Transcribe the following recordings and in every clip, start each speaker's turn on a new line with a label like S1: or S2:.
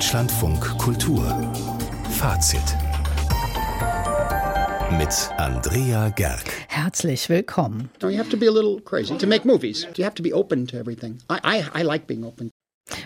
S1: Deutschlandfunk Kultur Fazit mit Andrea Gerg.
S2: Herzlich willkommen.
S3: You have to be a little crazy to make movies. You have to be open to everything. I, I, I like being open.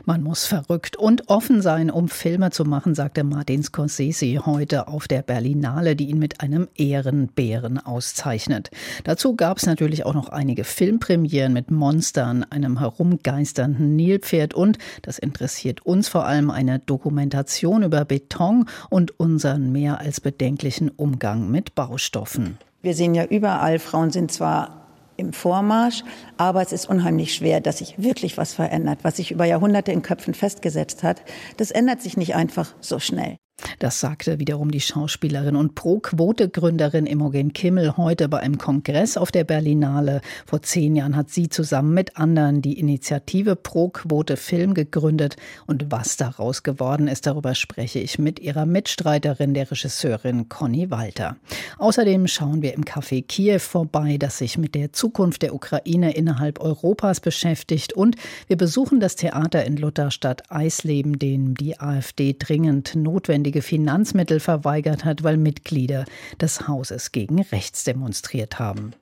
S2: Man muss verrückt und offen sein, um Filme zu machen, sagte Martin Scorsese heute auf der Berlinale, die ihn mit einem Ehrenbären auszeichnet. Dazu gab es natürlich auch noch einige Filmpremieren mit Monstern, einem herumgeisternden Nilpferd und, das interessiert uns vor allem, eine Dokumentation über Beton und unseren mehr als bedenklichen Umgang mit Baustoffen.
S4: Wir sehen ja überall, Frauen sind zwar im Vormarsch, aber es ist unheimlich schwer, dass sich wirklich was verändert, was sich über Jahrhunderte in Köpfen festgesetzt hat. Das ändert sich nicht einfach so schnell.
S2: Das sagte wiederum die Schauspielerin und Pro-Quote-Gründerin Imogen Kimmel heute bei einem Kongress auf der Berlinale. Vor zehn Jahren hat sie zusammen mit anderen die Initiative Pro-Quote Film gegründet. Und was daraus geworden ist, darüber spreche ich mit ihrer Mitstreiterin, der Regisseurin Conny Walter. Außerdem schauen wir im Café Kiew vorbei, das sich mit der Zukunft der Ukraine innerhalb Europas beschäftigt. Und wir besuchen das Theater in Lutherstadt Eisleben, dem die AfD dringend notwendig notwendige Finanzmittel verweigert hat, weil Mitglieder des Hauses gegen rechts demonstriert haben.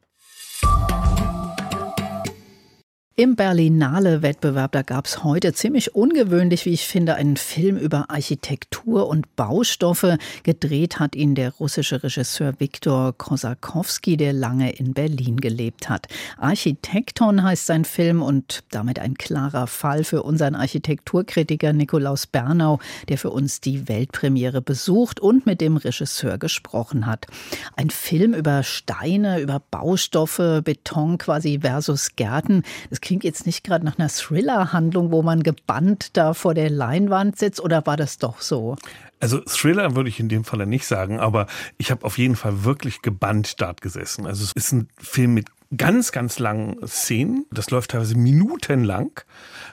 S2: Im Berlinale-Wettbewerb, da gab es heute ziemlich ungewöhnlich, wie ich finde, einen Film über Architektur und Baustoffe. Gedreht hat ihn der russische Regisseur Viktor Kosakowski, der lange in Berlin gelebt hat. Architekton heißt sein Film und damit ein klarer Fall für unseren Architekturkritiker Nikolaus Bernau, der für uns die Weltpremiere besucht und mit dem Regisseur gesprochen hat. Ein Film über Steine, über Baustoffe, Beton quasi versus Gärten. Das klingt jetzt nicht gerade nach einer Thriller-Handlung, wo man gebannt da vor der Leinwand sitzt, oder war das doch so?
S5: Also Thriller würde ich in dem Falle nicht sagen, aber ich habe auf jeden Fall wirklich gebannt dort gesessen. Also es ist ein Film mit ganz, ganz langen Szenen. Das läuft teilweise minutenlang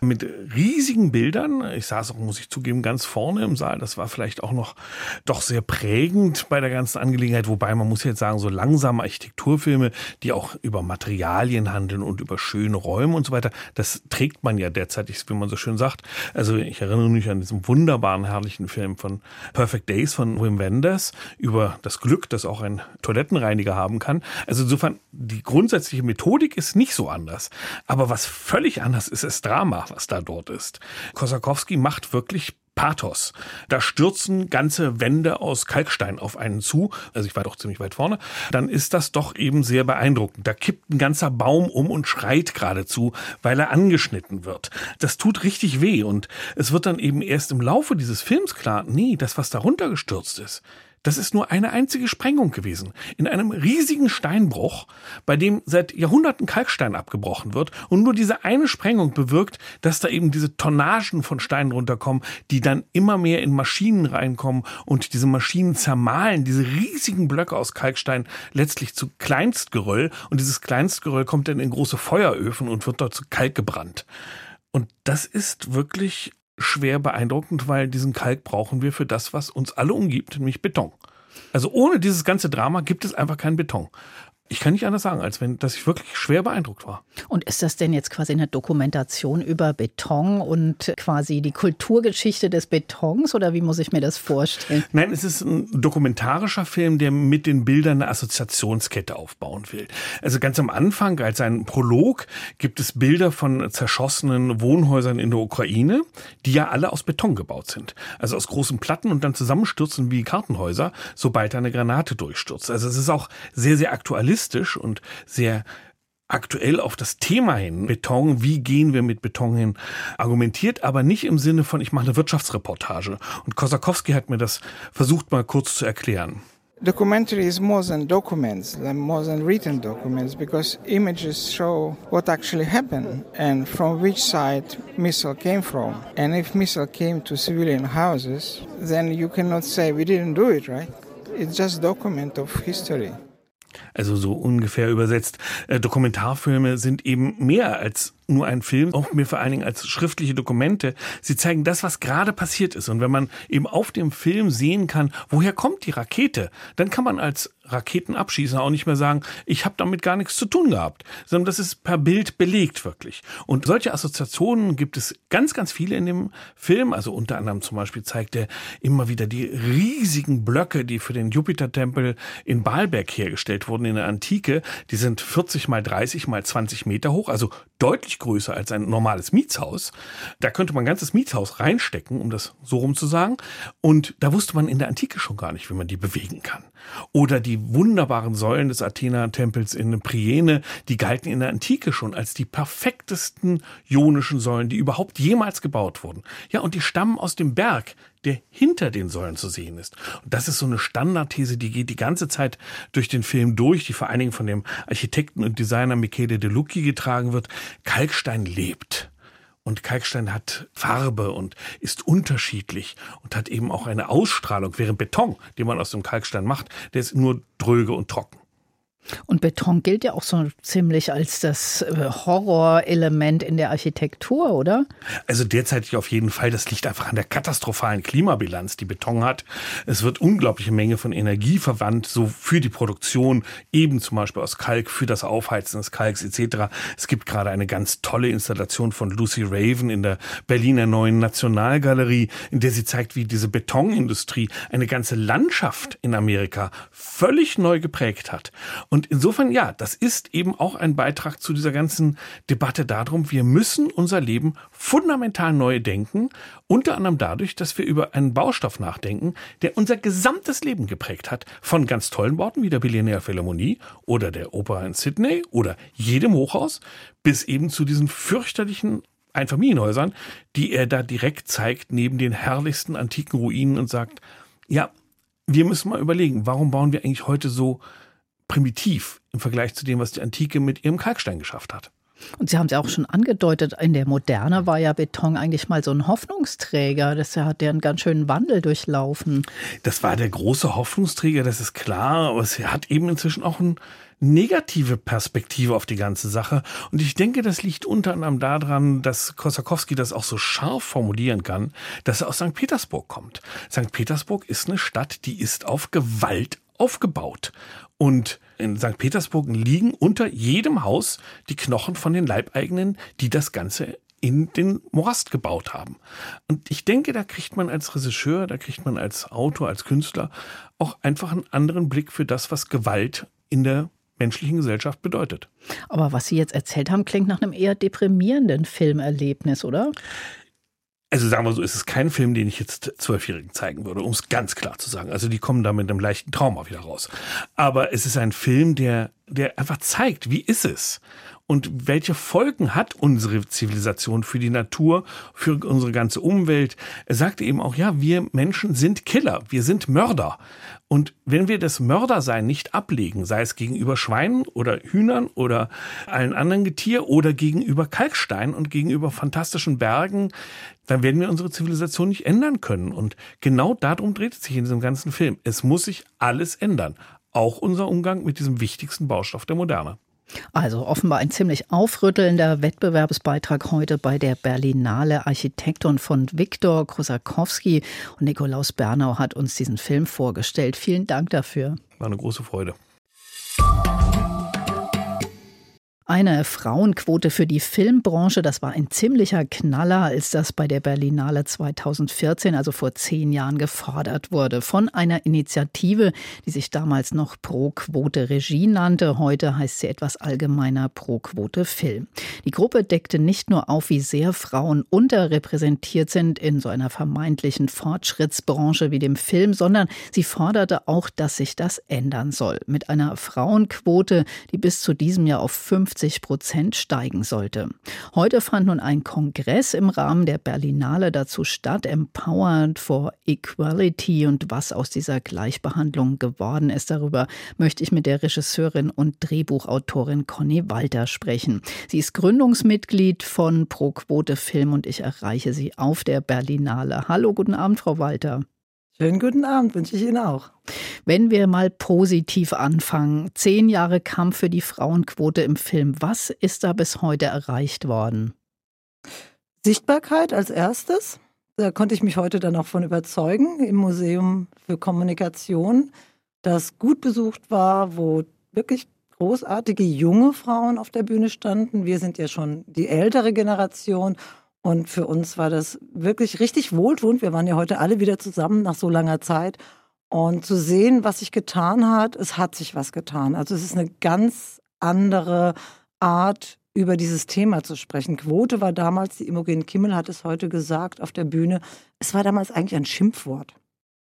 S5: mit riesigen Bildern. Ich saß auch, muss ich zugeben, ganz vorne im Saal. Das war vielleicht auch noch doch sehr prägend bei der ganzen Angelegenheit. Wobei man muss jetzt sagen, so langsame Architekturfilme, die auch über Materialien handeln und über schöne Räume und so weiter, das trägt man ja derzeit, wie man so schön sagt. Also ich erinnere mich an diesen wunderbaren, herrlichen Film von Perfect Days von Wim Wenders über das Glück, das auch ein Toilettenreiniger haben kann. Also insofern, die grundsätzliche grundsätzliche Methodik ist nicht so anders. Aber was völlig anders ist, ist Drama, was da dort ist. Kosakowski macht wirklich Pathos. Da stürzen ganze Wände aus Kalkstein auf einen zu. Also ich war doch ziemlich weit vorne. Dann ist das doch eben sehr beeindruckend. Da kippt ein ganzer Baum um und schreit geradezu, weil er angeschnitten wird. Das tut richtig weh und es wird dann eben erst im Laufe dieses Films klar, nee, das, was da runtergestürzt ist, das ist nur eine einzige Sprengung gewesen. In einem riesigen Steinbruch, bei dem seit Jahrhunderten Kalkstein abgebrochen wird. Und nur diese eine Sprengung bewirkt, dass da eben diese Tonnagen von Steinen runterkommen, die dann immer mehr in Maschinen reinkommen und diese Maschinen zermahlen diese riesigen Blöcke aus Kalkstein letztlich zu Kleinstgeröll. Und dieses Kleinstgeröll kommt dann in große Feueröfen und wird dort zu Kalk gebrannt. Und das ist wirklich schwer beeindruckend, weil diesen Kalk brauchen wir für das, was uns alle umgibt, nämlich Beton. Also ohne dieses ganze Drama gibt es einfach keinen Beton. Ich kann nicht anders sagen, als wenn, dass ich wirklich schwer beeindruckt war.
S2: Und ist das denn jetzt quasi eine Dokumentation über Beton und quasi die Kulturgeschichte des Betons oder wie muss ich mir das vorstellen?
S5: Nein, es ist ein dokumentarischer Film, der mit den Bildern eine Assoziationskette aufbauen will. Also ganz am Anfang, als ein Prolog, gibt es Bilder von zerschossenen Wohnhäusern in der Ukraine, die ja alle aus Beton gebaut sind. Also aus großen Platten und dann zusammenstürzen wie Kartenhäuser, sobald eine Granate durchstürzt. Also es ist auch sehr, sehr aktualistisch realistisch und sehr aktuell auf das Thema hin, Beton, wie gehen wir mit Beton hin, argumentiert, aber nicht im Sinne von, ich mache eine Wirtschaftsreportage. Und Kosakowski hat mir das versucht mal kurz zu erklären.
S6: Documentary is more than documents, more than written documents, because images show what actually happened and from which side missile came from. And if missile came to civilian houses, then you cannot say we didn't do it, right? It's just document of history.
S5: Also so ungefähr übersetzt. Äh, Dokumentarfilme sind eben mehr als nur ein Film, auch mir vor allen Dingen als schriftliche Dokumente. Sie zeigen das, was gerade passiert ist. Und wenn man eben auf dem Film sehen kann, woher kommt die Rakete, dann kann man als Raketenabschießer auch nicht mehr sagen, ich habe damit gar nichts zu tun gehabt, sondern das ist per Bild belegt wirklich. Und solche Assoziationen gibt es ganz, ganz viele in dem Film. Also unter anderem zum Beispiel zeigt er immer wieder die riesigen Blöcke, die für den Jupitertempel in Baalberg hergestellt wurden in der Antike. Die sind 40 mal 30 mal 20 Meter hoch, also deutlich größer als ein normales Mietshaus. Da könnte man ein ganzes Mietshaus reinstecken, um das so rum zu sagen. Und da wusste man in der Antike schon gar nicht, wie man die bewegen kann. Oder die wunderbaren Säulen des Athena-Tempels in Priene, die galten in der Antike schon als die perfektesten ionischen Säulen, die überhaupt jemals gebaut wurden. Ja, und die stammen aus dem Berg, der hinter den Säulen zu sehen ist. Und das ist so eine Standardthese, die geht die ganze Zeit durch den Film durch, die vor allen Dingen von dem Architekten und Designer Michele De Lucchi getragen wird. Kalkstein lebt. Und Kalkstein hat Farbe und ist unterschiedlich und hat eben auch eine Ausstrahlung, während Beton, den man aus dem Kalkstein macht, der ist nur dröge und trocken.
S2: Und Beton gilt ja auch so ziemlich als das äh, Horrorelement in der Architektur, oder?
S5: Also derzeitig auf jeden Fall. Das liegt einfach an der katastrophalen Klimabilanz, die Beton hat. Es wird unglaubliche Menge von Energie verwandt, so für die Produktion, eben zum Beispiel aus Kalk, für das Aufheizen des Kalks etc. Es gibt gerade eine ganz tolle Installation von Lucy Raven in der Berliner Neuen Nationalgalerie, in der sie zeigt, wie diese Betonindustrie eine ganze Landschaft in Amerika völlig neu geprägt hat. Und insofern, ja, das ist eben auch ein Beitrag zu dieser ganzen Debatte darum, wir müssen unser Leben fundamental neu denken, unter anderem dadurch, dass wir über einen Baustoff nachdenken, der unser gesamtes Leben geprägt hat, von ganz tollen Worten wie der Billionär Philharmonie oder der Oper in Sydney oder jedem Hochhaus, bis eben zu diesen fürchterlichen Einfamilienhäusern, die er da direkt zeigt, neben den herrlichsten antiken Ruinen und sagt, ja, wir müssen mal überlegen, warum bauen wir eigentlich heute so primitiv im Vergleich zu dem, was die Antike mit ihrem Kalkstein geschafft hat.
S2: Und Sie haben es ja auch schon angedeutet, in der Moderne war ja Beton eigentlich mal so ein Hoffnungsträger. Das hat ja einen ganz schönen Wandel durchlaufen.
S5: Das war der große Hoffnungsträger, das ist klar, aber es hat eben inzwischen auch eine negative Perspektive auf die ganze Sache. Und ich denke, das liegt unter anderem daran, dass Kosakowski das auch so scharf formulieren kann, dass er aus St. Petersburg kommt. St. Petersburg ist eine Stadt, die ist auf Gewalt aufgebaut. Und in St. Petersburg liegen unter jedem Haus die Knochen von den Leibeigenen, die das Ganze in den Morast gebaut haben. Und ich denke, da kriegt man als Regisseur, da kriegt man als Autor, als Künstler auch einfach einen anderen Blick für das, was Gewalt in der menschlichen Gesellschaft bedeutet.
S2: Aber was Sie jetzt erzählt haben, klingt nach einem eher deprimierenden Filmerlebnis, oder?
S5: Also sagen wir so, ist es kein Film, den ich jetzt Zwölfjährigen zeigen würde, um es ganz klar zu sagen. Also die kommen da mit einem leichten Trauma wieder raus. Aber es ist ein Film, der, der einfach zeigt, wie ist es? Und welche Folgen hat unsere Zivilisation für die Natur, für unsere ganze Umwelt? Er sagte eben auch, ja, wir Menschen sind Killer, wir sind Mörder. Und wenn wir das Mördersein nicht ablegen, sei es gegenüber Schweinen oder Hühnern oder allen anderen Getier oder gegenüber Kalkstein und gegenüber fantastischen Bergen, dann werden wir unsere Zivilisation nicht ändern können. Und genau darum dreht es sich in diesem ganzen Film. Es muss sich alles ändern. Auch unser Umgang mit diesem wichtigsten Baustoff der Moderne.
S2: Also offenbar ein ziemlich aufrüttelnder Wettbewerbsbeitrag heute bei der Berlinale Architekton von Viktor Krusakowski und Nikolaus Bernau hat uns diesen Film vorgestellt. Vielen Dank dafür.
S5: War eine große Freude.
S2: Eine Frauenquote für die Filmbranche, das war ein ziemlicher Knaller, als das bei der Berlinale 2014, also vor zehn Jahren, gefordert wurde. Von einer Initiative, die sich damals noch Pro Quote Regie nannte. Heute heißt sie etwas allgemeiner Pro Quote Film. Die Gruppe deckte nicht nur auf, wie sehr Frauen unterrepräsentiert sind in so einer vermeintlichen Fortschrittsbranche wie dem Film, sondern sie forderte auch, dass sich das ändern soll. Mit einer Frauenquote, die bis zu diesem Jahr auf 50 50 Prozent steigen sollte. Heute fand nun ein Kongress im Rahmen der Berlinale dazu statt, Empowered for Equality und was aus dieser Gleichbehandlung geworden ist. Darüber möchte ich mit der Regisseurin und Drehbuchautorin Conny Walter sprechen. Sie ist Gründungsmitglied von Pro Quote Film und ich erreiche sie auf der Berlinale. Hallo, guten Abend, Frau Walter.
S7: Schönen guten Abend wünsche ich Ihnen auch.
S2: Wenn wir mal positiv anfangen, zehn Jahre Kampf für die Frauenquote im Film, was ist da bis heute erreicht worden?
S7: Sichtbarkeit als erstes. Da konnte ich mich heute dann auch von überzeugen im Museum für Kommunikation, das gut besucht war, wo wirklich großartige junge Frauen auf der Bühne standen. Wir sind ja schon die ältere Generation und für uns war das wirklich richtig wohltuend. Wir waren ja heute alle wieder zusammen nach so langer Zeit. Und zu sehen, was sich getan hat, es hat sich was getan. Also es ist eine ganz andere Art, über dieses Thema zu sprechen. Quote war damals, die Imogen Kimmel hat es heute gesagt auf der Bühne, es war damals eigentlich ein Schimpfwort.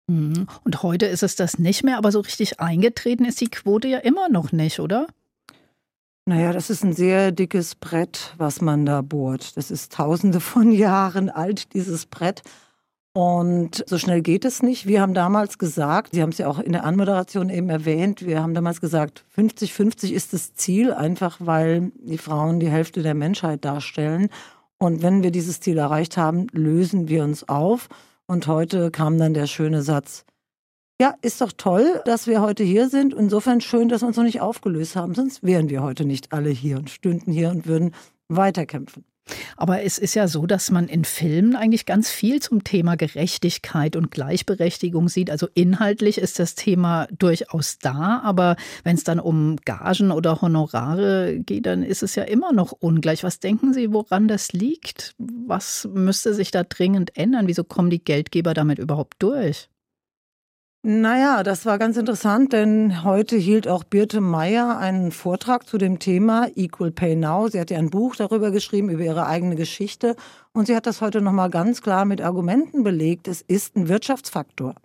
S2: Mhm. Und heute ist es das nicht mehr, aber so richtig eingetreten ist die Quote ja immer noch nicht, oder?
S7: Naja, das ist ein sehr dickes Brett, was man da bohrt. Das ist tausende von Jahren alt, dieses Brett. Und so schnell geht es nicht. Wir haben damals gesagt, Sie haben es ja auch in der Anmoderation eben erwähnt, wir haben damals gesagt, 50-50 ist das Ziel, einfach weil die Frauen die Hälfte der Menschheit darstellen. Und wenn wir dieses Ziel erreicht haben, lösen wir uns auf. Und heute kam dann der schöne Satz, ja, ist doch toll, dass wir heute hier sind. Insofern schön, dass wir uns noch nicht aufgelöst haben. Sonst wären wir heute nicht alle hier und stünden hier und würden weiterkämpfen.
S2: Aber es ist ja so, dass man in Filmen eigentlich ganz viel zum Thema Gerechtigkeit und Gleichberechtigung sieht. Also inhaltlich ist das Thema durchaus da, aber wenn es dann um Gagen oder Honorare geht, dann ist es ja immer noch ungleich. Was denken Sie, woran das liegt? Was müsste sich da dringend ändern? Wieso kommen die Geldgeber damit überhaupt durch?
S7: Naja, das war ganz interessant, denn heute hielt auch Birte Meyer einen Vortrag zu dem Thema Equal Pay Now. Sie hat ja ein Buch darüber geschrieben, über ihre eigene Geschichte. Und sie hat das heute nochmal ganz klar mit Argumenten belegt. Es ist ein Wirtschaftsfaktor.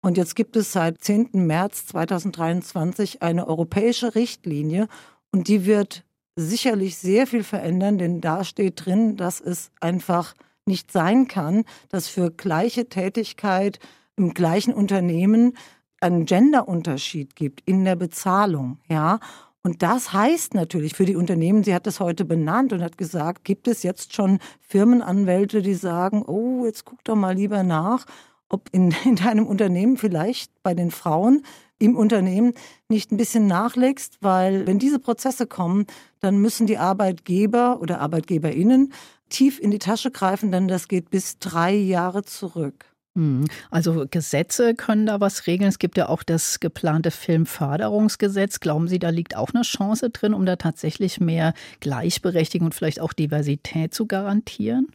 S7: Und jetzt gibt es seit 10. März 2023 eine europäische Richtlinie und die wird sicherlich sehr viel verändern, denn da steht drin, dass es einfach nicht sein kann, dass für gleiche Tätigkeit im gleichen Unternehmen einen Genderunterschied gibt in der Bezahlung, ja. Und das heißt natürlich für die Unternehmen, sie hat das heute benannt und hat gesagt, gibt es jetzt schon Firmenanwälte, die sagen, oh, jetzt guck doch mal lieber nach, ob in, in deinem Unternehmen vielleicht bei den Frauen im Unternehmen nicht ein bisschen nachlegst, weil wenn diese Prozesse kommen, dann müssen die Arbeitgeber oder Arbeitgeberinnen tief in die Tasche greifen, denn das geht bis drei Jahre zurück.
S2: Mhm. Also Gesetze können da was regeln. Es gibt ja auch das geplante Filmförderungsgesetz. Glauben Sie, da liegt auch eine Chance drin, um da tatsächlich mehr Gleichberechtigung und vielleicht auch Diversität zu garantieren?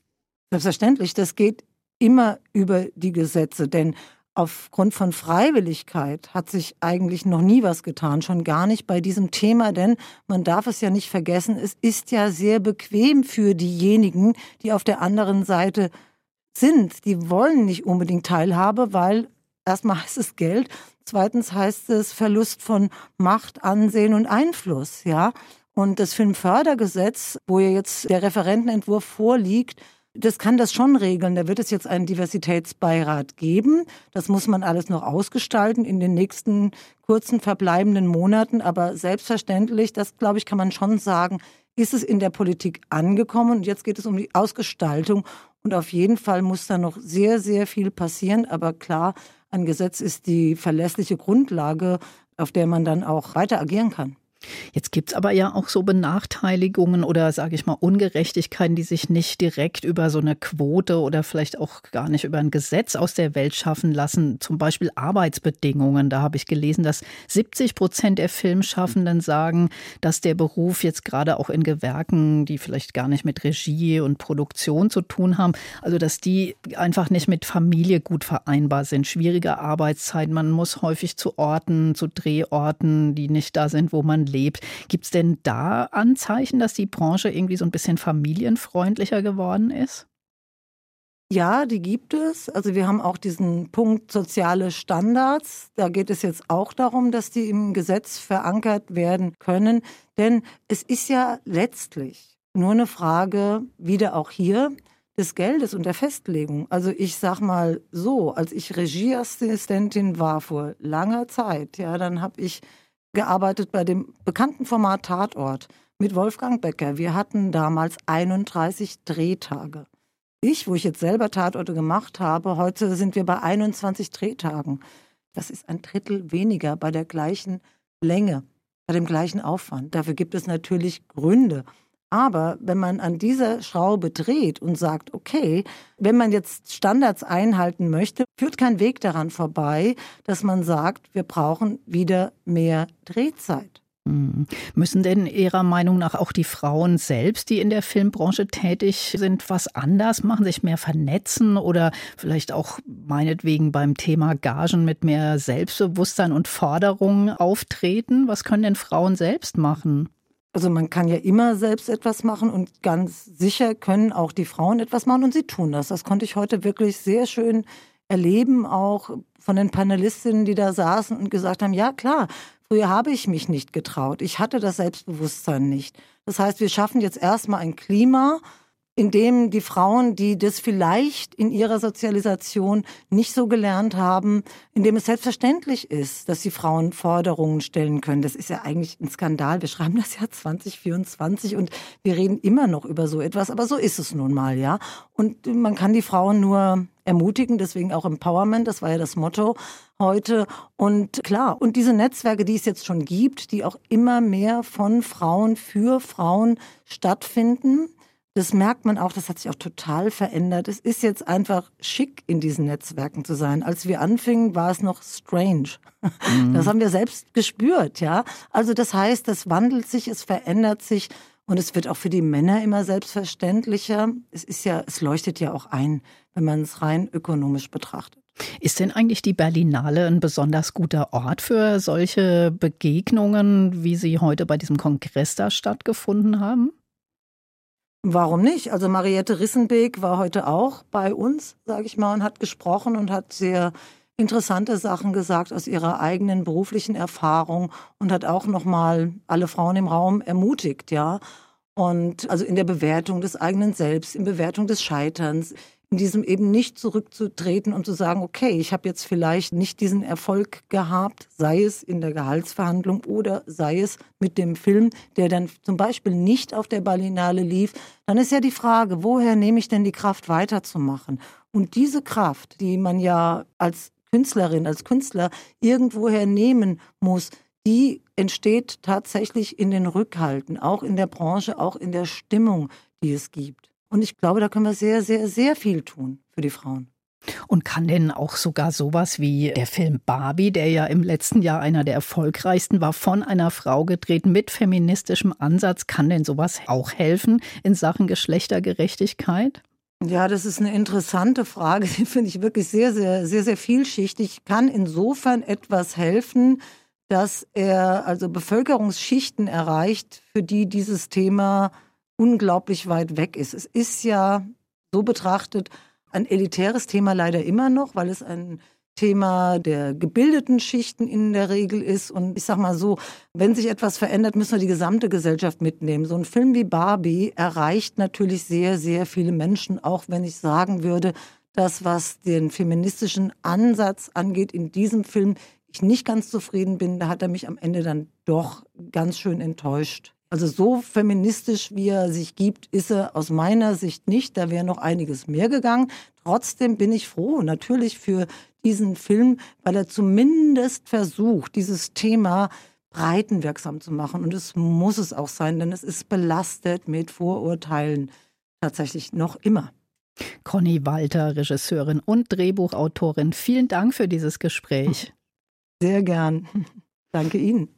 S7: Selbstverständlich, das geht immer über die Gesetze, denn aufgrund von Freiwilligkeit hat sich eigentlich noch nie was getan, schon gar nicht bei diesem Thema, denn man darf es ja nicht vergessen, es ist ja sehr bequem für diejenigen, die auf der anderen Seite sind, die wollen nicht unbedingt Teilhabe, weil erstmal heißt es Geld, zweitens heißt es Verlust von Macht, Ansehen und Einfluss, ja. Und das Filmfördergesetz, wo ja jetzt der Referentenentwurf vorliegt, das kann das schon regeln. Da wird es jetzt einen Diversitätsbeirat geben. Das muss man alles noch ausgestalten in den nächsten kurzen verbleibenden Monaten. Aber selbstverständlich, das glaube ich, kann man schon sagen, ist es in der Politik angekommen. Und jetzt geht es um die Ausgestaltung. Und auf jeden Fall muss da noch sehr, sehr viel passieren. Aber klar, ein Gesetz ist die verlässliche Grundlage, auf der man dann auch weiter agieren kann.
S2: Jetzt gibt es aber ja auch so Benachteiligungen oder sage ich mal Ungerechtigkeiten, die sich nicht direkt über so eine Quote oder vielleicht auch gar nicht über ein Gesetz aus der Welt schaffen lassen. Zum Beispiel Arbeitsbedingungen. Da habe ich gelesen, dass 70 Prozent der Filmschaffenden sagen, dass der Beruf jetzt gerade auch in Gewerken, die vielleicht gar nicht mit Regie und Produktion zu tun haben, also dass die einfach nicht mit Familie gut vereinbar sind. Schwierige Arbeitszeit. Man muss häufig zu Orten, zu Drehorten, die nicht da sind, wo man lebt. Gibt es denn da Anzeichen, dass die Branche irgendwie so ein bisschen familienfreundlicher geworden ist?
S7: Ja, die gibt es. Also wir haben auch diesen Punkt soziale Standards. Da geht es jetzt auch darum, dass die im Gesetz verankert werden können. Denn es ist ja letztlich nur eine Frage, wieder auch hier, des Geldes und der Festlegung. Also ich sag mal so, als ich Regieassistentin war vor langer Zeit, ja, dann habe ich gearbeitet bei dem bekannten Format Tatort mit Wolfgang Becker. Wir hatten damals 31 Drehtage. Ich, wo ich jetzt selber Tatorte gemacht habe, heute sind wir bei 21 Drehtagen. Das ist ein Drittel weniger bei der gleichen Länge, bei dem gleichen Aufwand. Dafür gibt es natürlich Gründe. Aber wenn man an dieser Schraube dreht und sagt, okay, wenn man jetzt Standards einhalten möchte, führt kein Weg daran vorbei, dass man sagt, wir brauchen wieder mehr Drehzeit.
S2: Hm. Müssen denn Ihrer Meinung nach auch die Frauen selbst, die in der Filmbranche tätig sind, was anders machen, sich mehr vernetzen oder vielleicht auch meinetwegen beim Thema Gagen mit mehr Selbstbewusstsein und Forderungen auftreten? Was können denn Frauen selbst machen?
S7: Also man kann ja immer selbst etwas machen und ganz sicher können auch die Frauen etwas machen und sie tun das. Das konnte ich heute wirklich sehr schön erleben, auch von den Panelistinnen, die da saßen und gesagt haben, ja klar, früher habe ich mich nicht getraut. Ich hatte das Selbstbewusstsein nicht. Das heißt, wir schaffen jetzt erstmal ein Klima, in dem die Frauen, die das vielleicht in ihrer Sozialisation nicht so gelernt haben, in dem es selbstverständlich ist, dass die Frauen Forderungen stellen können. Das ist ja eigentlich ein Skandal. Wir schreiben das Jahr 2024 und wir reden immer noch über so etwas, aber so ist es nun mal, ja. Und man kann die Frauen nur ermutigen, deswegen auch Empowerment, das war ja das Motto heute. Und klar, und diese Netzwerke, die es jetzt schon gibt, die auch immer mehr von Frauen für Frauen stattfinden, das merkt man auch, das hat sich auch total verändert. Es ist jetzt einfach schick, in diesen Netzwerken zu sein. Als wir anfingen, war es noch strange. Mhm. Das haben wir selbst gespürt, ja. Also das heißt, es wandelt sich, es verändert sich und es wird auch für die Männer immer selbstverständlicher. Es ist ja, es leuchtet ja auch ein, wenn man es rein ökonomisch betrachtet.
S2: Ist denn eigentlich die Berlinale ein besonders guter Ort für solche Begegnungen, wie sie heute bei diesem Kongress da stattgefunden haben?
S7: Warum nicht? Also Mariette Rissenbeek war heute auch bei uns, sage ich mal, und hat gesprochen und hat sehr interessante Sachen gesagt aus ihrer eigenen beruflichen Erfahrung und hat auch nochmal alle Frauen im Raum ermutigt, ja. Und also in der Bewertung des eigenen Selbst, in Bewertung des Scheiterns, in diesem eben nicht zurückzutreten und zu sagen, okay, ich habe jetzt vielleicht nicht diesen Erfolg gehabt, sei es in der Gehaltsverhandlung oder sei es mit dem Film, der dann zum Beispiel nicht auf der Berlinale lief, dann ist ja die Frage, woher nehme ich denn die Kraft weiterzumachen? Und diese Kraft, die man ja als Künstlerin, als Künstler irgendwoher nehmen muss, die entsteht tatsächlich in den Rückhalten, auch in der Branche, auch in der Stimmung, die es gibt. Und ich glaube, da können wir sehr, sehr, sehr viel tun für die Frauen.
S2: Und kann denn auch sogar sowas wie der Film Barbie, der ja im letzten Jahr einer der erfolgreichsten war, von einer Frau gedreht mit feministischem Ansatz, kann denn sowas auch helfen in Sachen Geschlechtergerechtigkeit?
S7: Ja, das ist eine interessante Frage. Die finde ich wirklich sehr, sehr, sehr, sehr vielschichtig. Kann insofern etwas helfen, dass er also Bevölkerungsschichten erreicht, für die dieses Thema unglaublich weit weg ist. Es ist ja so betrachtet ein elitäres Thema leider immer noch, weil es ein Thema der gebildeten Schichten in der Regel ist. Und ich sag mal so, wenn sich etwas verändert, müssen wir die gesamte Gesellschaft mitnehmen. So ein Film wie Barbie erreicht natürlich sehr, sehr viele Menschen, auch wenn ich sagen würde, dass was den feministischen Ansatz angeht in diesem Film, ich nicht ganz zufrieden bin. Da hat er mich am Ende dann doch ganz schön enttäuscht. Also so feministisch, wie er sich gibt, ist er aus meiner Sicht nicht. Da wäre noch einiges mehr gegangen. Trotzdem bin ich froh, natürlich für diesen Film, weil er zumindest versucht, dieses Thema breitenwirksam zu machen. Und es muss es auch sein, denn es ist belastet mit Vorurteilen tatsächlich noch immer.
S2: Conny Walter, Regisseurin und Drehbuchautorin, vielen Dank für dieses Gespräch.
S7: Sehr gern. Danke Ihnen.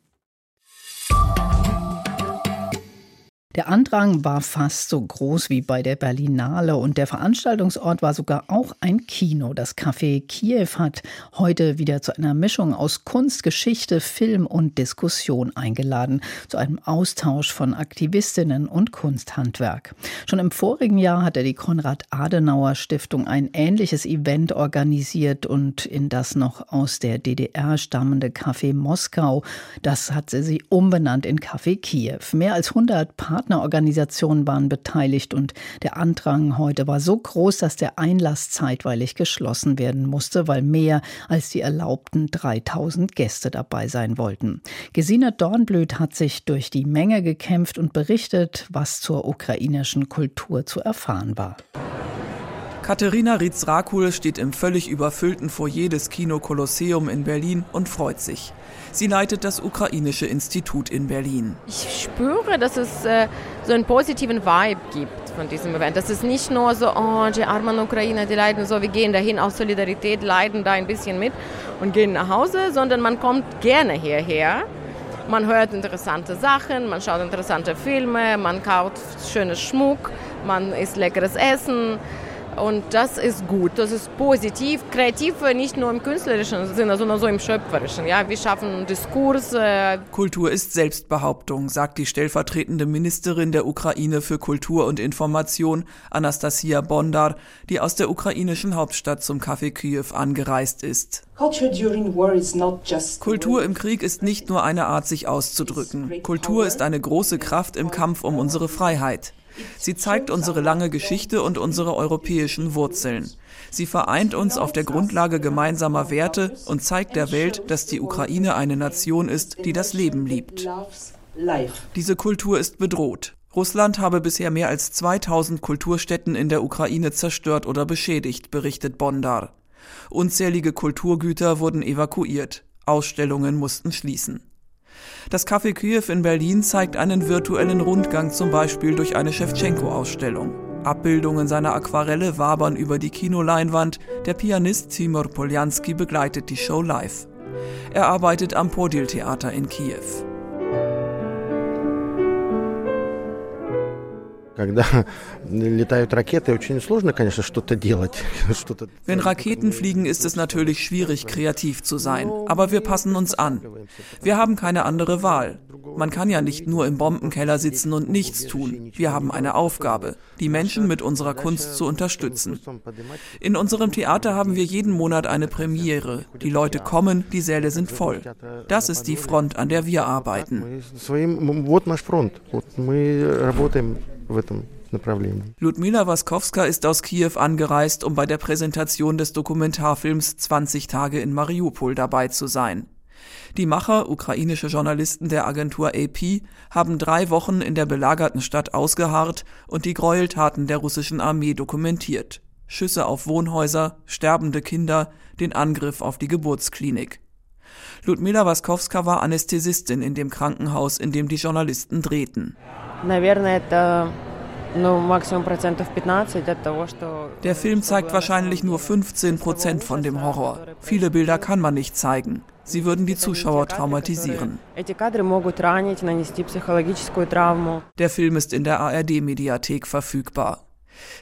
S2: Der Andrang war fast so groß wie bei der Berlinale und der Veranstaltungsort war sogar auch ein Kino. Das Café Kiew hat heute wieder zu einer Mischung aus Kunst, Geschichte, Film und Diskussion eingeladen, zu einem Austausch von Aktivistinnen und Kunsthandwerk. Schon im vorigen Jahr hatte die Konrad-Adenauer-Stiftung ein ähnliches Event organisiert und in das noch aus der DDR stammende Café Moskau, das hat sie, umbenannt in Café Kiew. Mehr als 100 Partner Partnerorganisationen waren beteiligt und der Andrang heute war so groß, dass der Einlass zeitweilig geschlossen werden musste, weil mehr als die erlaubten 3000 Gäste dabei sein wollten. Gesine Dornblüt hat sich durch die Menge gekämpft und berichtet, was zur ukrainischen Kultur zu erfahren war.
S8: Katharina Ritz-Rakul steht im völlig überfüllten Foyer des Kino Kolosseum in Berlin und freut sich. Sie leitet das Ukrainische Institut in Berlin.
S9: Ich spüre, dass es äh, so einen positiven Vibe gibt von diesem Event. Das ist nicht nur so, oh, die armen Ukrainer, die leiden so, wir gehen dahin aus Solidarität, leiden da ein bisschen mit und gehen nach Hause, sondern man kommt gerne hierher. Man hört interessante Sachen, man schaut interessante Filme, man kauft schönes Schmuck, man isst leckeres Essen. Und das ist gut, das ist positiv, kreativ nicht nur im künstlerischen Sinne, sondern so im schöpferischen. Ja, wir schaffen Diskurs.
S8: Kultur ist Selbstbehauptung, sagt die stellvertretende Ministerin der Ukraine für Kultur und Information, Anastasia Bondar, die aus der ukrainischen Hauptstadt zum Café Kiew angereist ist. Kultur im Krieg ist nicht nur eine Art, sich auszudrücken. Kultur ist eine große Kraft im Kampf um unsere Freiheit. Sie zeigt unsere lange Geschichte und unsere europäischen Wurzeln. Sie vereint uns auf der Grundlage gemeinsamer Werte und zeigt der Welt, dass die Ukraine eine Nation ist, die das Leben liebt. Diese Kultur ist bedroht. Russland habe bisher mehr als 2000 Kulturstätten in der Ukraine zerstört oder beschädigt, berichtet Bondar. Unzählige Kulturgüter wurden evakuiert. Ausstellungen mussten schließen. Das Café Kiew in Berlin zeigt einen virtuellen Rundgang zum Beispiel durch eine Schewtschenko-Ausstellung. Abbildungen seiner Aquarelle wabern über die Kinoleinwand. Der Pianist Timur Poljanski begleitet die Show live. Er arbeitet am Podil-Theater in Kiew. Wenn Raketen fliegen, ist es natürlich schwierig, kreativ zu sein. Aber wir passen uns an. Wir haben keine andere Wahl. Man kann ja nicht nur im Bombenkeller sitzen und nichts tun. Wir haben eine Aufgabe, die Menschen mit unserer Kunst zu unterstützen. In unserem Theater haben wir jeden Monat eine Premiere. Die Leute kommen, die Säle sind voll. Das ist die Front, an der wir arbeiten. Ludmila Waskowska ist aus Kiew angereist, um bei der Präsentation des Dokumentarfilms 20 Tage in Mariupol dabei zu sein. Die Macher, ukrainische Journalisten der Agentur AP, haben drei Wochen in der belagerten Stadt ausgeharrt und die Gräueltaten der russischen Armee dokumentiert. Schüsse auf Wohnhäuser, sterbende Kinder, den Angriff auf die Geburtsklinik. Ludmila Waskowska war Anästhesistin in dem Krankenhaus, in dem die Journalisten drehten. Der Film zeigt wahrscheinlich nur 15 Prozent von dem Horror. Viele Bilder kann man nicht zeigen. Sie würden die Zuschauer traumatisieren. Der Film ist in der ARD-Mediathek verfügbar.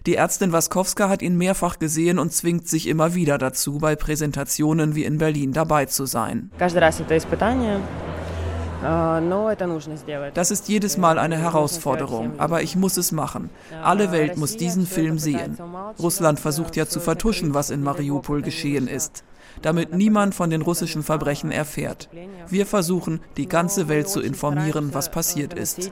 S8: Die Ärztin Waskowska hat ihn mehrfach gesehen und zwingt sich immer wieder dazu, bei Präsentationen wie in Berlin dabei zu sein. Das ist jedes Mal eine Herausforderung, aber ich muss es machen. Alle Welt muss diesen Film sehen. Russland versucht ja zu vertuschen, was in Mariupol geschehen ist damit niemand von den russischen Verbrechen erfährt. Wir versuchen, die ganze Welt zu informieren, was passiert ist.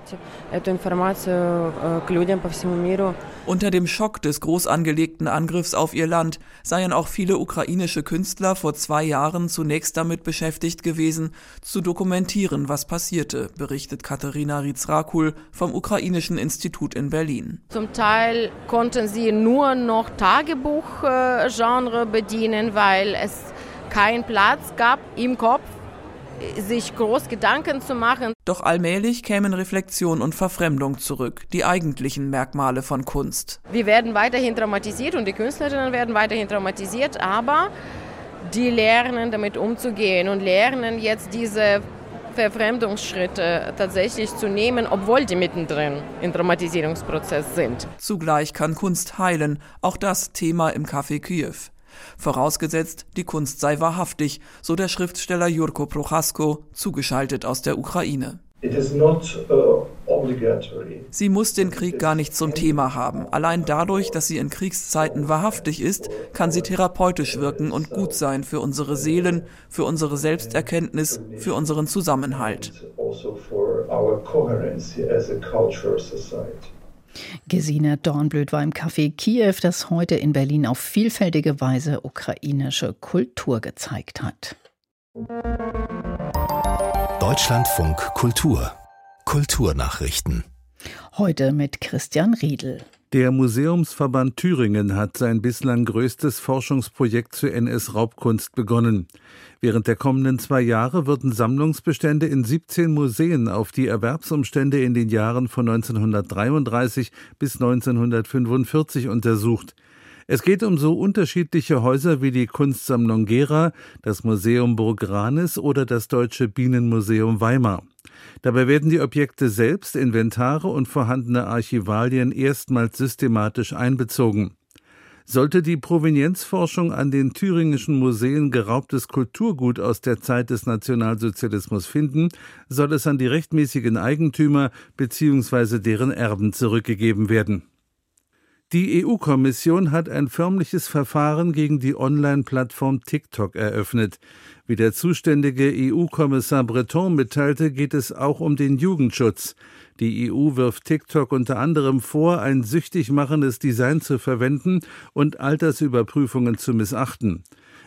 S8: Unter dem Schock des groß angelegten Angriffs auf ihr Land seien auch viele ukrainische Künstler vor zwei Jahren zunächst damit beschäftigt gewesen, zu dokumentieren, was passierte, berichtet Katharina Rizrakul vom Ukrainischen Institut in Berlin.
S9: Zum Teil konnten sie nur noch Tagebuchgenre bedienen, weil es keinen Platz gab im Kopf, sich groß Gedanken zu machen.
S8: Doch allmählich kämen Reflexion und Verfremdung zurück, die eigentlichen Merkmale von Kunst.
S9: Wir werden weiterhin traumatisiert und die Künstlerinnen werden weiterhin traumatisiert, aber die lernen damit umzugehen und lernen jetzt diese Verfremdungsschritte tatsächlich zu nehmen, obwohl die mittendrin im Traumatisierungsprozess sind.
S8: Zugleich kann Kunst heilen, auch das Thema im Café Kiew. Vorausgesetzt, die Kunst sei wahrhaftig, so der Schriftsteller Jurko Prochasko, zugeschaltet aus der Ukraine. Uh, sie muss den Krieg gar nicht zum Thema haben. Allein dadurch, dass sie in Kriegszeiten wahrhaftig ist, kann sie therapeutisch wirken und gut sein für unsere Seelen, für unsere Selbsterkenntnis, für unseren Zusammenhalt.
S2: Gesine Dornblöd war im Café Kiew, das heute in Berlin auf vielfältige Weise ukrainische Kultur gezeigt hat.
S1: Deutschlandfunk Kultur Kulturnachrichten.
S2: Heute mit Christian Riedel.
S10: Der Museumsverband Thüringen hat sein bislang größtes Forschungsprojekt zur NS-Raubkunst begonnen. Während der kommenden zwei Jahre würden Sammlungsbestände in 17 Museen auf die Erwerbsumstände in den Jahren von 1933 bis 1945 untersucht. Es geht um so unterschiedliche Häuser wie die Kunstsammlung Gera, das Museum Burg Ranis oder das Deutsche Bienenmuseum Weimar. Dabei werden die Objekte selbst, Inventare und vorhandene Archivalien erstmals systematisch einbezogen. Sollte die Provenienzforschung an den thüringischen Museen geraubtes Kulturgut aus der Zeit des Nationalsozialismus finden, soll es an die rechtmäßigen Eigentümer bzw. deren Erben zurückgegeben werden. Die EU-Kommission hat ein förmliches Verfahren gegen die Online-Plattform TikTok eröffnet. Wie der zuständige EU-Kommissar Breton mitteilte, geht es auch um den Jugendschutz. Die EU wirft TikTok unter anderem vor, ein süchtig machendes Design zu verwenden und Altersüberprüfungen zu missachten.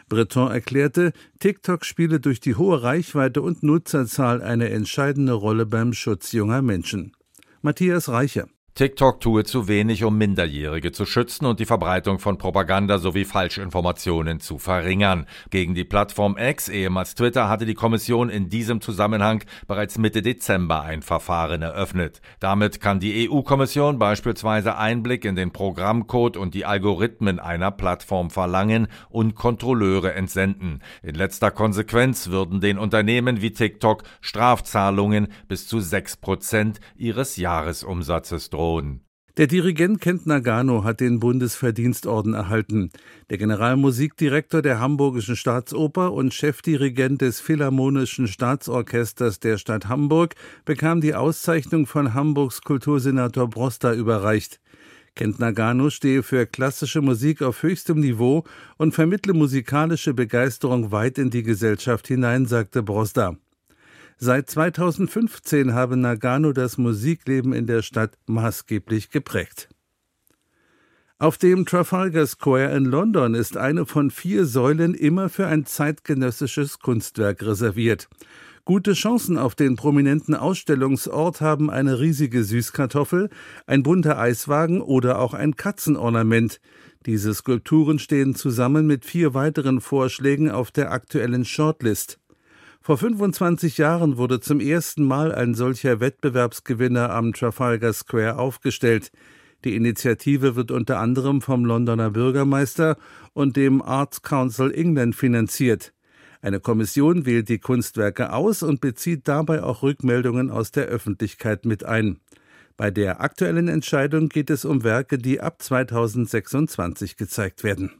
S10: Breton erklärte, TikTok spiele durch die hohe Reichweite und Nutzerzahl eine entscheidende Rolle beim Schutz junger Menschen. Matthias Reicher
S11: TikTok tue zu wenig, um Minderjährige zu schützen und die Verbreitung von Propaganda sowie Falschinformationen zu verringern. Gegen die Plattform X, ehemals Twitter, hatte die Kommission in diesem Zusammenhang bereits Mitte Dezember ein Verfahren eröffnet. Damit kann die EU-Kommission beispielsweise Einblick in den Programmcode und die Algorithmen einer Plattform verlangen und Kontrolleure entsenden. In letzter Konsequenz würden den Unternehmen wie TikTok Strafzahlungen bis zu sechs Prozent ihres Jahresumsatzes drohen. Thron.
S10: Der Dirigent Kent Nagano hat den Bundesverdienstorden erhalten. Der Generalmusikdirektor der Hamburgischen Staatsoper und Chefdirigent des Philharmonischen Staatsorchesters der Stadt Hamburg bekam die Auszeichnung von Hamburgs Kultursenator Broster überreicht. Kent Nagano stehe für klassische Musik auf höchstem Niveau und vermittle musikalische Begeisterung weit in die Gesellschaft hinein, sagte Broster. Seit 2015 habe Nagano das Musikleben in der Stadt maßgeblich geprägt. Auf dem Trafalgar Square in London ist eine von vier Säulen immer für ein zeitgenössisches Kunstwerk reserviert. Gute Chancen auf den prominenten Ausstellungsort haben eine riesige Süßkartoffel, ein bunter Eiswagen oder auch ein Katzenornament. Diese Skulpturen stehen zusammen mit vier weiteren Vorschlägen auf der aktuellen Shortlist. Vor 25 Jahren wurde zum ersten Mal ein solcher Wettbewerbsgewinner am Trafalgar Square aufgestellt. Die Initiative wird unter anderem vom Londoner Bürgermeister und dem Arts Council England finanziert. Eine Kommission wählt die Kunstwerke aus und bezieht dabei auch Rückmeldungen aus der Öffentlichkeit mit ein. Bei der aktuellen Entscheidung geht es um Werke, die ab 2026 gezeigt werden.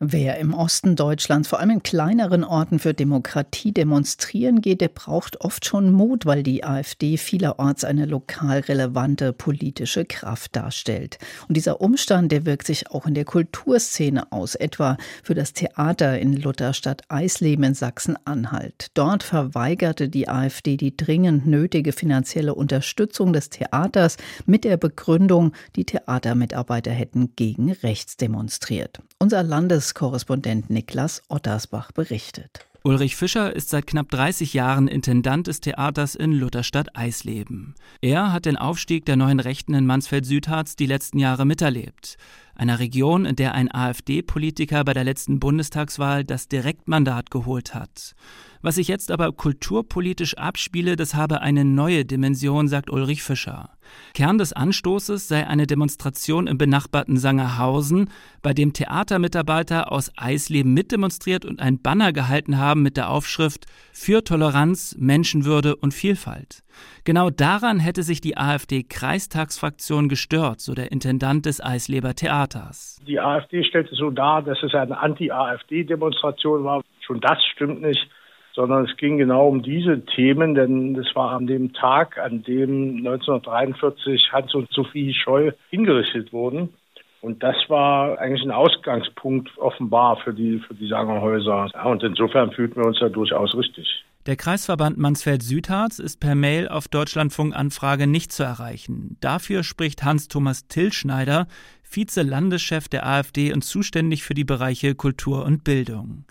S2: Wer im Osten Deutschlands, vor allem in kleineren Orten für Demokratie demonstrieren geht, der braucht oft schon Mut, weil die AfD vielerorts eine lokal relevante politische Kraft darstellt. Und dieser Umstand, der wirkt sich auch in der Kulturszene aus, etwa für das Theater in Lutherstadt Eisleben in Sachsen-Anhalt. Dort verweigerte die AfD die dringend nötige finanzielle Unterstützung des Theaters mit der Begründung, die Theatermitarbeiter hätten gegen rechts demonstriert. Unser Landeskorrespondent Niklas Ottersbach berichtet.
S12: Ulrich Fischer ist seit knapp 30 Jahren Intendant des Theaters in Lutherstadt Eisleben. Er hat den Aufstieg der neuen Rechten in Mansfeld-Südharz die letzten Jahre miterlebt. Einer Region, in der ein AfD-Politiker bei der letzten Bundestagswahl das Direktmandat geholt hat. Was sich jetzt aber kulturpolitisch abspiele, das habe eine neue Dimension, sagt Ulrich Fischer. Kern des Anstoßes sei eine Demonstration im benachbarten Sangerhausen, bei dem Theatermitarbeiter aus Eisleben mitdemonstriert und ein Banner gehalten haben mit der Aufschrift Für Toleranz, Menschenwürde und Vielfalt. Genau daran hätte sich die AfD-Kreistagsfraktion gestört, so der Intendant des Eisleber Theaters.
S13: Die AfD stellte so dar, dass es eine Anti-AfD-Demonstration war. Schon das stimmt nicht sondern es ging genau um diese Themen, denn es war an dem Tag, an dem 1943 Hans und Sophie Scholl hingerichtet wurden. Und das war eigentlich ein Ausgangspunkt offenbar für die, für die Sangerhäuser. Ja, und insofern fühlten wir uns da durchaus richtig.
S12: Der Kreisverband Mansfeld-Südharz ist per Mail auf Deutschlandfunk-Anfrage nicht zu erreichen. Dafür spricht Hans-Thomas Tillschneider, Vize-Landeschef der AfD und zuständig für die Bereiche Kultur und Bildung.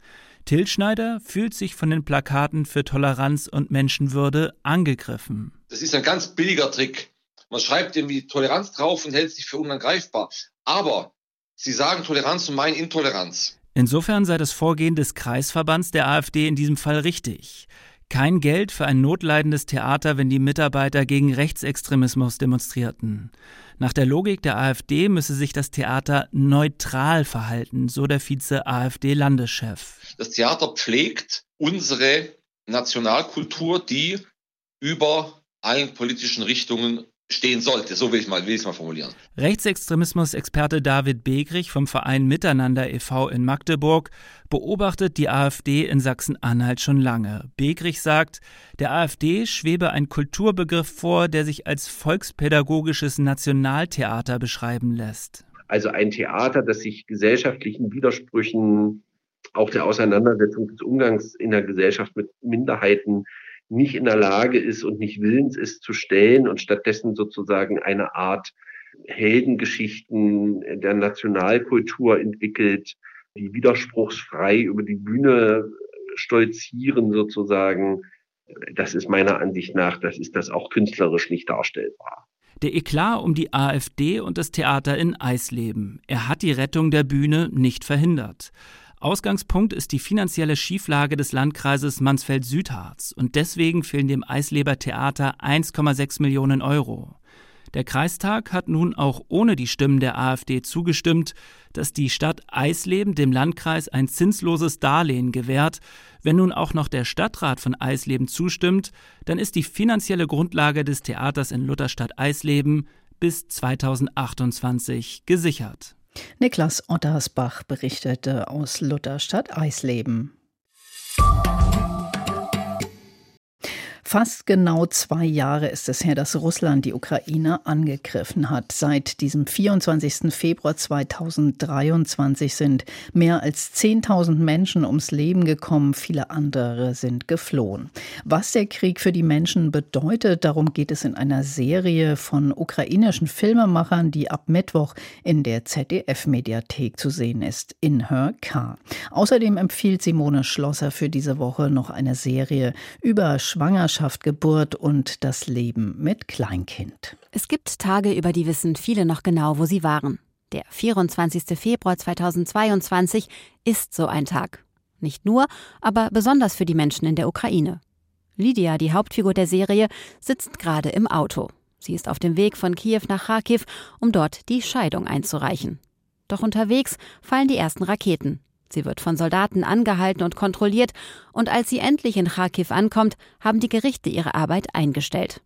S12: Till Schneider fühlt sich von den Plakaten für Toleranz und Menschenwürde angegriffen.
S14: Das ist ein ganz billiger Trick. Man schreibt irgendwie Toleranz drauf und hält sich für unangreifbar. Aber sie sagen Toleranz und meinen Intoleranz.
S12: Insofern sei das Vorgehen des Kreisverbands der AfD in diesem Fall richtig. Kein Geld für ein notleidendes Theater, wenn die Mitarbeiter gegen Rechtsextremismus demonstrierten. Nach der Logik der AfD müsse sich das Theater neutral verhalten, so der Vize-AfD-Landeschef.
S14: Das Theater pflegt unsere Nationalkultur, die über allen politischen Richtungen stehen sollte. So will ich mal, will ich mal formulieren.
S12: Rechtsextremismus-Experte David Begrich vom Verein Miteinander e.V. in Magdeburg beobachtet die AfD in Sachsen-Anhalt schon lange. Begrich sagt, der AfD schwebe ein Kulturbegriff vor, der sich als volkspädagogisches Nationaltheater beschreiben lässt.
S15: Also ein Theater, das sich gesellschaftlichen Widersprüchen, auch der Auseinandersetzung des Umgangs in der Gesellschaft mit Minderheiten nicht in der Lage ist und nicht willens ist zu stellen und stattdessen sozusagen eine Art Heldengeschichten der Nationalkultur entwickelt, die widerspruchsfrei über die Bühne stolzieren sozusagen. Das ist meiner Ansicht nach, das ist das auch künstlerisch nicht darstellbar.
S12: Der Eklat um die AfD und das Theater in Eisleben. Er hat die Rettung der Bühne nicht verhindert. Ausgangspunkt ist die finanzielle Schieflage des Landkreises Mansfeld-Südharz und deswegen fehlen dem Eisleber Theater 1,6 Millionen Euro. Der Kreistag hat nun auch ohne die Stimmen der AfD zugestimmt, dass die Stadt Eisleben dem Landkreis ein zinsloses Darlehen gewährt. Wenn nun auch noch der Stadtrat von Eisleben zustimmt, dann ist die finanzielle Grundlage des Theaters in Lutherstadt Eisleben bis 2028 gesichert.
S2: Niklas Ottersbach berichtete aus Lutherstadt Eisleben. Fast genau zwei Jahre ist es her, dass Russland die Ukraine angegriffen hat. Seit diesem 24. Februar 2023 sind mehr als 10.000 Menschen ums Leben gekommen, viele andere sind geflohen. Was der Krieg für die Menschen bedeutet, darum geht es in einer Serie von ukrainischen Filmemachern, die ab Mittwoch in der ZDF-Mediathek zu sehen ist, in Her K. Außerdem empfiehlt Simone Schlosser für diese Woche noch eine Serie über Schwangerschaft Schwangerschaft, Geburt und das Leben mit Kleinkind.
S16: Es gibt Tage, über die wissen viele noch genau, wo sie waren. Der 24. Februar 2022 ist so ein Tag. Nicht nur, aber besonders für die Menschen in der Ukraine. Lydia, die Hauptfigur der Serie, sitzt gerade im Auto. Sie ist auf dem Weg von Kiew nach Kharkiv, um dort die Scheidung einzureichen. Doch unterwegs fallen die ersten Raketen. Sie wird von Soldaten angehalten und kontrolliert, und als sie endlich in Kharkiv ankommt, haben die Gerichte ihre Arbeit eingestellt.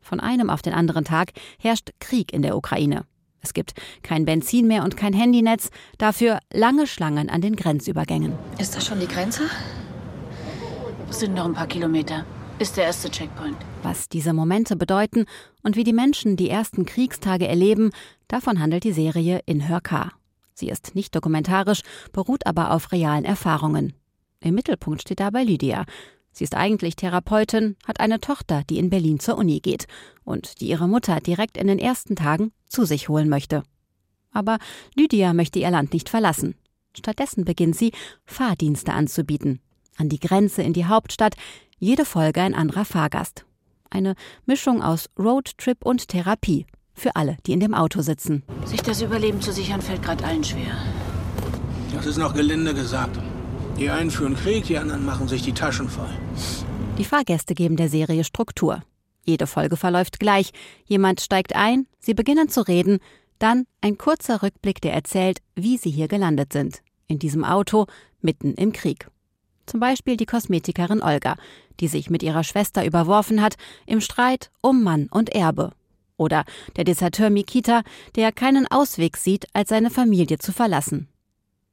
S16: Von einem auf den anderen Tag herrscht Krieg in der Ukraine. Es gibt kein Benzin mehr und kein Handynetz, dafür lange Schlangen an den Grenzübergängen.
S17: Ist das schon die Grenze? Es sind noch ein paar Kilometer. Ist der erste Checkpoint.
S16: Was diese Momente bedeuten und wie die Menschen die ersten Kriegstage erleben, davon handelt die Serie in Hörkar. Sie ist nicht dokumentarisch, beruht aber auf realen Erfahrungen. Im Mittelpunkt steht dabei Lydia. Sie ist eigentlich Therapeutin, hat eine Tochter, die in Berlin zur Uni geht und die ihre Mutter direkt in den ersten Tagen zu sich holen möchte. Aber Lydia möchte ihr Land nicht verlassen. Stattdessen beginnt sie, Fahrdienste anzubieten. An die Grenze in die Hauptstadt, jede Folge ein anderer Fahrgast. Eine Mischung aus Roadtrip und Therapie für alle, die in dem Auto sitzen.
S17: Sich das Überleben zu sichern, fällt gerade allen schwer.
S18: Das ist noch gelinde gesagt. Die einen führen Krieg, die anderen machen sich die Taschen voll.
S16: Die Fahrgäste geben der Serie Struktur. Jede Folge verläuft gleich. Jemand steigt ein, sie beginnen zu reden, dann ein kurzer Rückblick, der erzählt, wie sie hier gelandet sind. In diesem Auto, mitten im Krieg. Zum Beispiel die Kosmetikerin Olga, die sich mit ihrer Schwester überworfen hat, im Streit um Mann und Erbe oder der Deserteur Mikita, der keinen Ausweg sieht, als seine Familie zu verlassen.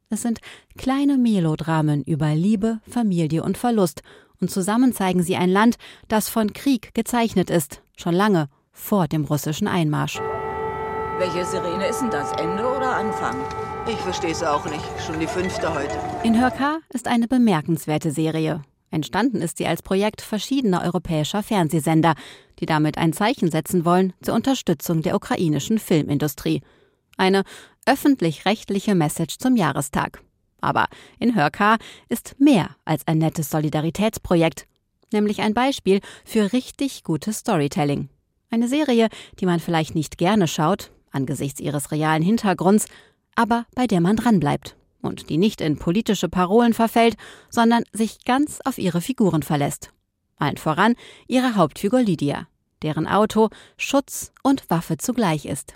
S16: Es sind kleine Melodramen über Liebe, Familie und Verlust, und zusammen zeigen sie ein Land, das von Krieg gezeichnet ist, schon lange vor dem russischen Einmarsch.
S19: Welche Sirene ist denn das? Ende oder Anfang? Ich verstehe es auch nicht. Schon die fünfte heute.
S16: In Hörka ist eine bemerkenswerte Serie. Entstanden ist sie als Projekt verschiedener europäischer Fernsehsender, die damit ein Zeichen setzen wollen zur Unterstützung der ukrainischen Filmindustrie. Eine öffentlich-rechtliche Message zum Jahrestag. Aber in Hörkar ist mehr als ein nettes Solidaritätsprojekt, nämlich ein Beispiel für richtig gutes Storytelling. Eine Serie, die man vielleicht nicht gerne schaut, angesichts ihres realen Hintergrunds, aber bei der man dranbleibt und die nicht in politische Parolen verfällt, sondern sich ganz auf ihre Figuren verlässt. Allen voran ihre Hauptfigur Lydia, deren Auto Schutz und Waffe zugleich ist.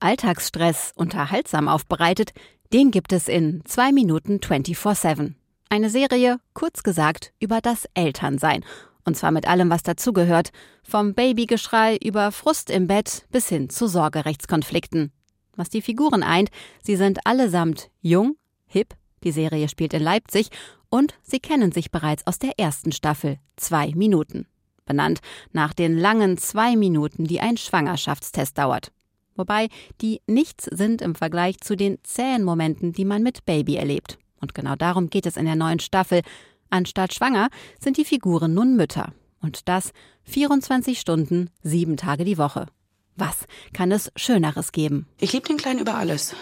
S16: Alltagsstress unterhaltsam aufbereitet, den gibt es in 2 Minuten 24-7. Eine Serie, kurz gesagt, über das Elternsein. Und zwar mit allem, was dazugehört. Vom Babygeschrei über Frust im Bett bis hin zu Sorgerechtskonflikten. Was die Figuren eint, sie sind allesamt jung, hip, die Serie spielt in Leipzig und sie kennen sich bereits aus der ersten Staffel, zwei Minuten. Benannt nach den langen zwei Minuten, die ein Schwangerschaftstest dauert. Wobei die nichts sind im Vergleich zu den zähen Momenten, die man mit Baby erlebt. Und genau darum geht es in der neuen Staffel. Anstatt schwanger sind die Figuren nun Mütter. Und das 24 Stunden, sieben Tage die Woche. Was kann es Schöneres geben?
S20: Ich liebe den Kleinen über alles.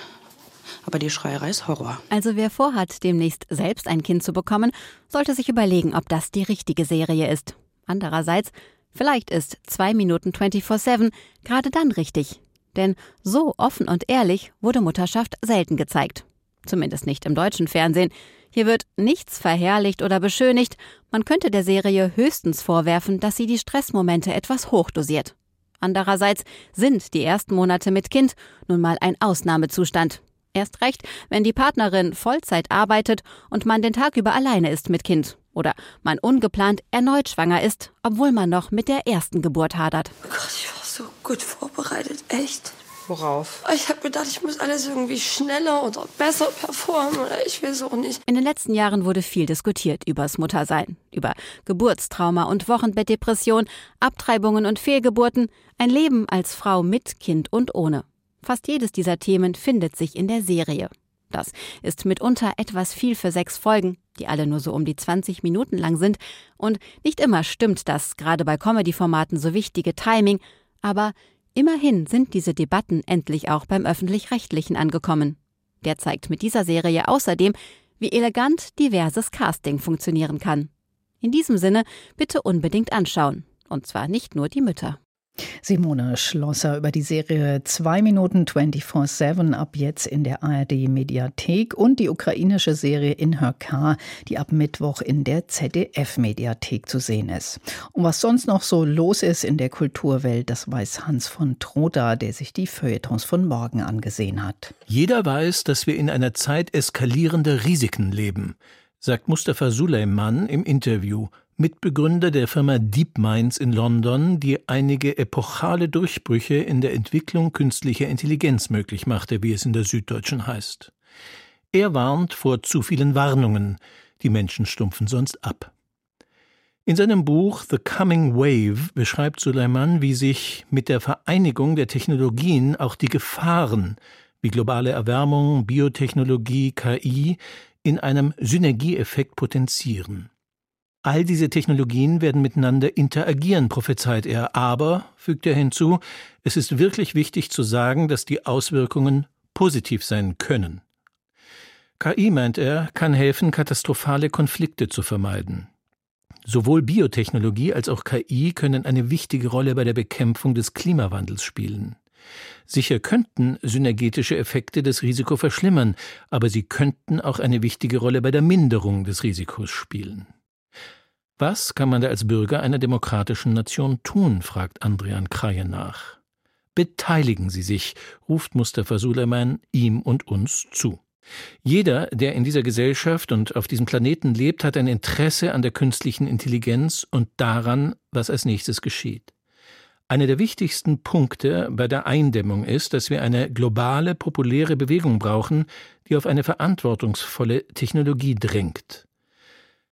S20: Aber die Schreierei ist Horror.
S16: Also wer vorhat, demnächst selbst ein Kind zu bekommen, sollte sich überlegen, ob das die richtige Serie ist. Andererseits, vielleicht ist 2 Minuten 24-7 gerade dann richtig. Denn so offen und ehrlich wurde Mutterschaft selten gezeigt. Zumindest nicht im deutschen Fernsehen. Hier wird nichts verherrlicht oder beschönigt. Man könnte der Serie höchstens vorwerfen, dass sie die Stressmomente etwas hochdosiert. Andererseits sind die ersten Monate mit Kind nun mal ein Ausnahmezustand. Erst recht, wenn die Partnerin Vollzeit arbeitet und man den Tag über alleine ist mit Kind. Oder man ungeplant erneut schwanger ist, obwohl man noch mit der ersten Geburt hadert.
S21: Oh Gott, ich war so gut vorbereitet, echt.
S20: Worauf?
S21: Ich habe gedacht, ich muss alles irgendwie schneller oder besser performen oder ich will es auch nicht.
S16: In den letzten Jahren wurde viel diskutiert übers Muttersein, über Geburtstrauma und Wochenbettdepression, Abtreibungen und Fehlgeburten, ein Leben als Frau mit Kind und ohne. Fast jedes dieser Themen findet sich in der Serie. Das ist mitunter etwas viel für sechs Folgen, die alle nur so um die 20 Minuten lang sind. Und nicht immer stimmt das, gerade bei Comedy-Formaten, so wichtige Timing. Aber Immerhin sind diese Debatten endlich auch beim öffentlich-rechtlichen angekommen. Der zeigt mit dieser Serie außerdem, wie elegant diverses Casting funktionieren kann. In diesem Sinne bitte unbedingt anschauen. Und zwar nicht nur die Mütter.
S2: Simone Schlosser über die Serie 2 Minuten 24-7 ab jetzt in der ARD Mediathek und die ukrainische Serie In Her Car, die ab Mittwoch in der ZDF Mediathek zu sehen ist. Und was sonst noch so los ist in der Kulturwelt, das weiß Hans von Troda, der sich die Feuilletons von morgen angesehen hat.
S22: Jeder weiß, dass wir in einer Zeit eskalierender Risiken leben, sagt Mustafa Suleiman im Interview Mitbegründer der Firma DeepMinds in London, die einige epochale Durchbrüche in der Entwicklung künstlicher Intelligenz möglich machte, wie es in der Süddeutschen heißt. Er warnt vor zu vielen Warnungen, die Menschen stumpfen sonst ab. In seinem Buch The Coming Wave beschreibt Suleiman, wie sich mit der Vereinigung der Technologien auch die Gefahren wie globale Erwärmung, Biotechnologie, KI in einem Synergieeffekt potenzieren. All diese Technologien werden miteinander interagieren, prophezeit er. Aber, fügt er hinzu, es ist wirklich wichtig zu sagen, dass die Auswirkungen positiv sein können. KI, meint er, kann helfen, katastrophale Konflikte zu vermeiden. Sowohl Biotechnologie als auch KI können eine wichtige Rolle bei der Bekämpfung des Klimawandels spielen. Sicher könnten synergetische Effekte das Risiko verschlimmern, aber sie könnten auch eine wichtige Rolle bei der Minderung des Risikos spielen. Was kann man da als Bürger einer demokratischen Nation tun? fragt Andrian Kreie nach. Beteiligen Sie sich, ruft Mustafa Suleiman ihm und uns zu. Jeder, der in dieser Gesellschaft und auf diesem Planeten lebt, hat ein Interesse an der künstlichen Intelligenz und daran, was als nächstes geschieht. Einer der wichtigsten Punkte bei der Eindämmung ist, dass wir eine globale, populäre Bewegung brauchen, die auf eine verantwortungsvolle Technologie drängt.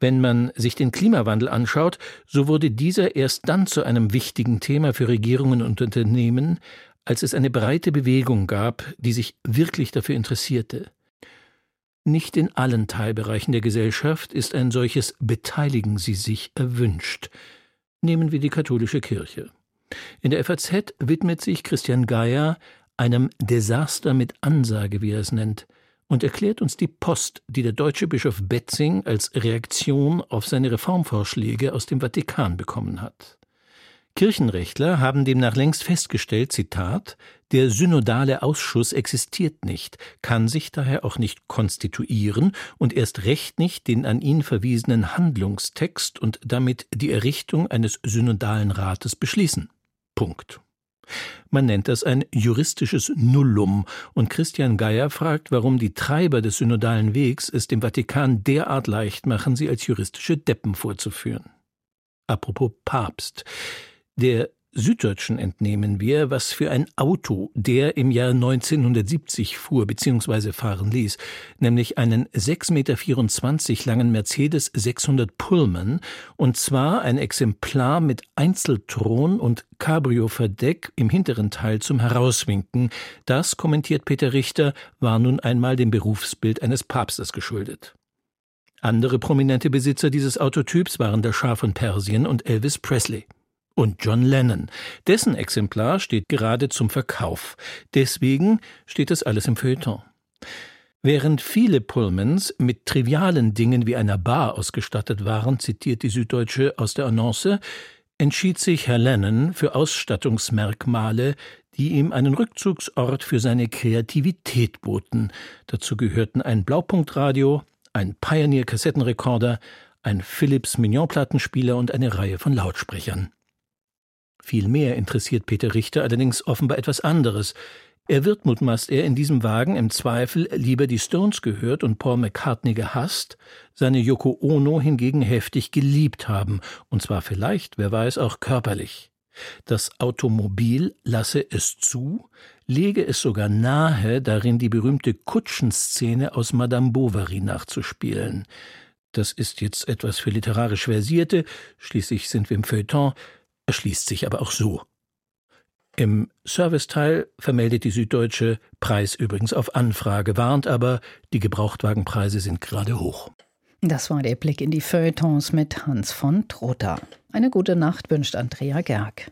S22: Wenn man sich den Klimawandel anschaut, so wurde dieser erst dann zu einem wichtigen Thema für Regierungen und Unternehmen, als es eine breite Bewegung gab, die sich wirklich dafür interessierte. Nicht in allen Teilbereichen der Gesellschaft ist ein solches Beteiligen Sie sich erwünscht. Nehmen wir die katholische Kirche. In der FAZ widmet sich Christian Geier einem Desaster mit Ansage, wie er es nennt, und erklärt uns die Post, die der deutsche Bischof Betzing als Reaktion auf seine Reformvorschläge aus dem Vatikan bekommen hat. Kirchenrechtler haben demnach längst festgestellt, Zitat, der synodale Ausschuss existiert nicht, kann sich daher auch nicht konstituieren und erst recht nicht den an ihn verwiesenen Handlungstext und damit die Errichtung eines synodalen Rates beschließen. Punkt. Man nennt das ein juristisches Nullum, und Christian Geier fragt, warum die Treiber des synodalen Wegs es dem Vatikan derart leicht machen, sie als juristische Deppen vorzuführen. Apropos Papst. Der Süddeutschen entnehmen wir, was für ein Auto der im Jahr 1970 fuhr bzw. fahren ließ, nämlich einen 6,24 Meter langen Mercedes 600 Pullman, und zwar ein Exemplar mit Einzelthron und Cabrio-Verdeck im hinteren Teil zum Herauswinken. Das, kommentiert Peter Richter, war nun einmal dem Berufsbild eines Papstes geschuldet. Andere prominente Besitzer dieses Autotyps waren der Schah von Persien und Elvis Presley und John Lennon. Dessen Exemplar steht gerade zum Verkauf. Deswegen steht das alles im Feuilleton. Während viele Pullmans mit trivialen Dingen wie einer Bar ausgestattet waren, zitiert die Süddeutsche aus der Annonce, entschied sich Herr Lennon für Ausstattungsmerkmale, die ihm einen Rückzugsort für seine Kreativität boten. Dazu gehörten ein Blaupunktradio, ein Pioneer-Kassettenrekorder, ein Philips Mignon-Plattenspieler und eine Reihe von Lautsprechern. Vielmehr interessiert Peter Richter allerdings offenbar etwas anderes. Er wird, mutmaßt er, in diesem Wagen im Zweifel lieber die Stones gehört und Paul McCartney gehasst, seine Yoko Ono hingegen heftig geliebt haben, und zwar vielleicht, wer weiß, auch körperlich. Das Automobil lasse es zu, lege es sogar nahe, darin die berühmte Kutschenszene aus Madame Bovary nachzuspielen. Das ist jetzt etwas für literarisch Versierte, schließlich sind wir im Feuilleton, erschließt sich aber auch so. Im Serviceteil vermeldet die Süddeutsche Preis übrigens auf Anfrage, warnt aber, die Gebrauchtwagenpreise sind gerade hoch.
S2: Das war der Blick in die Feuilletons mit Hans von Trotha. Eine gute Nacht wünscht Andrea Gerg.